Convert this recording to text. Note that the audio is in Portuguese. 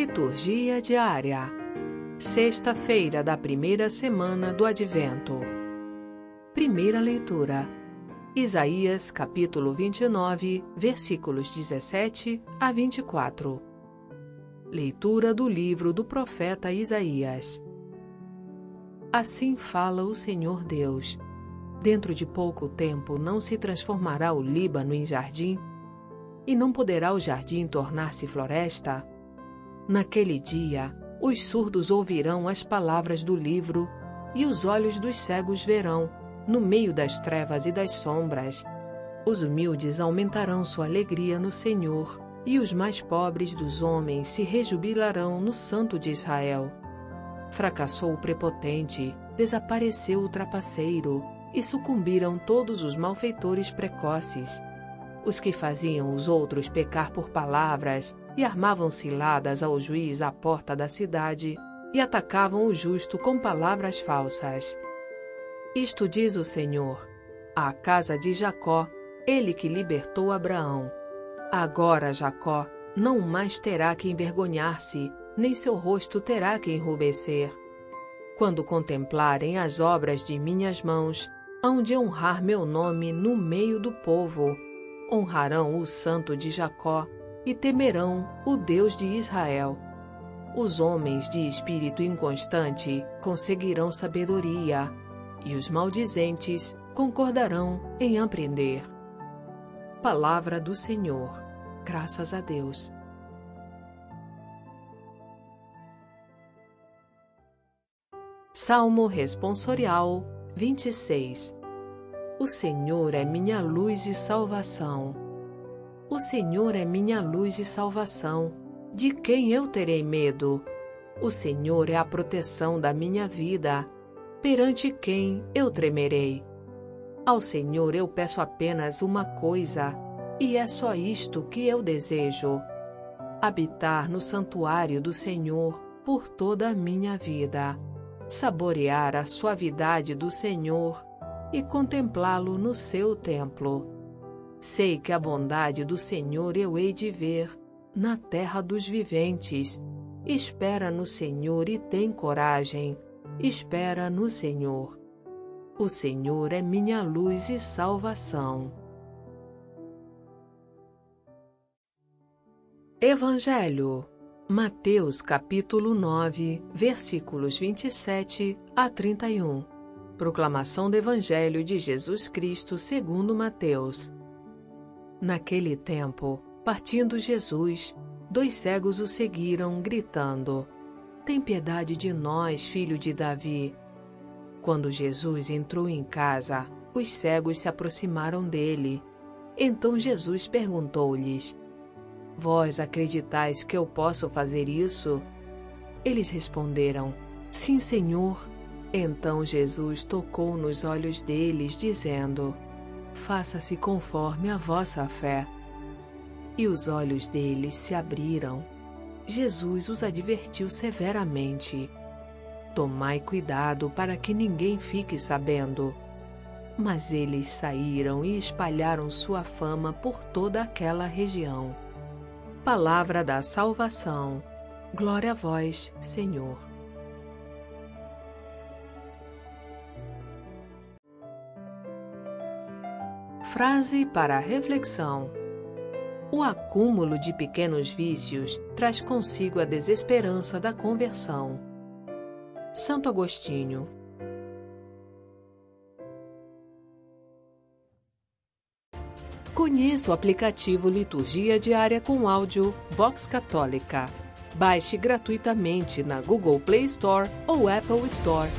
Liturgia diária. Sexta-feira da primeira semana do Advento. Primeira leitura. Isaías, capítulo 29, versículos 17 a 24. Leitura do livro do profeta Isaías. Assim fala o Senhor Deus. Dentro de pouco tempo não se transformará o Líbano em jardim? E não poderá o jardim tornar-se floresta? Naquele dia, os surdos ouvirão as palavras do livro, e os olhos dos cegos verão, no meio das trevas e das sombras. Os humildes aumentarão sua alegria no Senhor, e os mais pobres dos homens se rejubilarão no Santo de Israel. Fracassou o prepotente, desapareceu o trapaceiro, e sucumbiram todos os malfeitores precoces. Os que faziam os outros pecar por palavras, e armavam ciladas ao juiz à porta da cidade e atacavam o justo com palavras falsas. Isto diz o Senhor, à casa de Jacó, ele que libertou Abraão. Agora Jacó não mais terá que envergonhar-se, nem seu rosto terá que enrubescer. Quando contemplarem as obras de minhas mãos, hão de honrar meu nome no meio do povo. Honrarão o santo de Jacó e temerão o Deus de Israel. Os homens de espírito inconstante conseguirão sabedoria, e os maldizentes concordarão em aprender. Palavra do Senhor. Graças a Deus. Salmo Responsorial 26 O Senhor é minha luz e salvação. O Senhor é minha luz e salvação. De quem eu terei medo? O Senhor é a proteção da minha vida. Perante quem eu tremerei? Ao Senhor eu peço apenas uma coisa, e é só isto que eu desejo: habitar no santuário do Senhor por toda a minha vida, saborear a suavidade do Senhor e contemplá-lo no seu templo. Sei que a bondade do Senhor eu hei de ver na terra dos viventes. Espera no Senhor e tem coragem. Espera no Senhor. O Senhor é minha luz e salvação. Evangelho Mateus capítulo 9, versículos 27 a 31. Proclamação do Evangelho de Jesus Cristo segundo Mateus. Naquele tempo, partindo Jesus, dois cegos o seguiram, gritando: Tem piedade de nós, filho de Davi. Quando Jesus entrou em casa, os cegos se aproximaram dele. Então Jesus perguntou-lhes: Vós acreditais que eu posso fazer isso? Eles responderam: Sim, Senhor. Então Jesus tocou nos olhos deles, dizendo: faça-se conforme a vossa fé. E os olhos deles se abriram. Jesus os advertiu severamente: Tomai cuidado para que ninguém fique sabendo. Mas eles saíram e espalharam sua fama por toda aquela região. Palavra da salvação. Glória a vós, Senhor. Frase para reflexão: O acúmulo de pequenos vícios traz consigo a desesperança da conversão. Santo Agostinho. Conheça o aplicativo Liturgia Diária com Áudio Vox Católica. Baixe gratuitamente na Google Play Store ou Apple Store.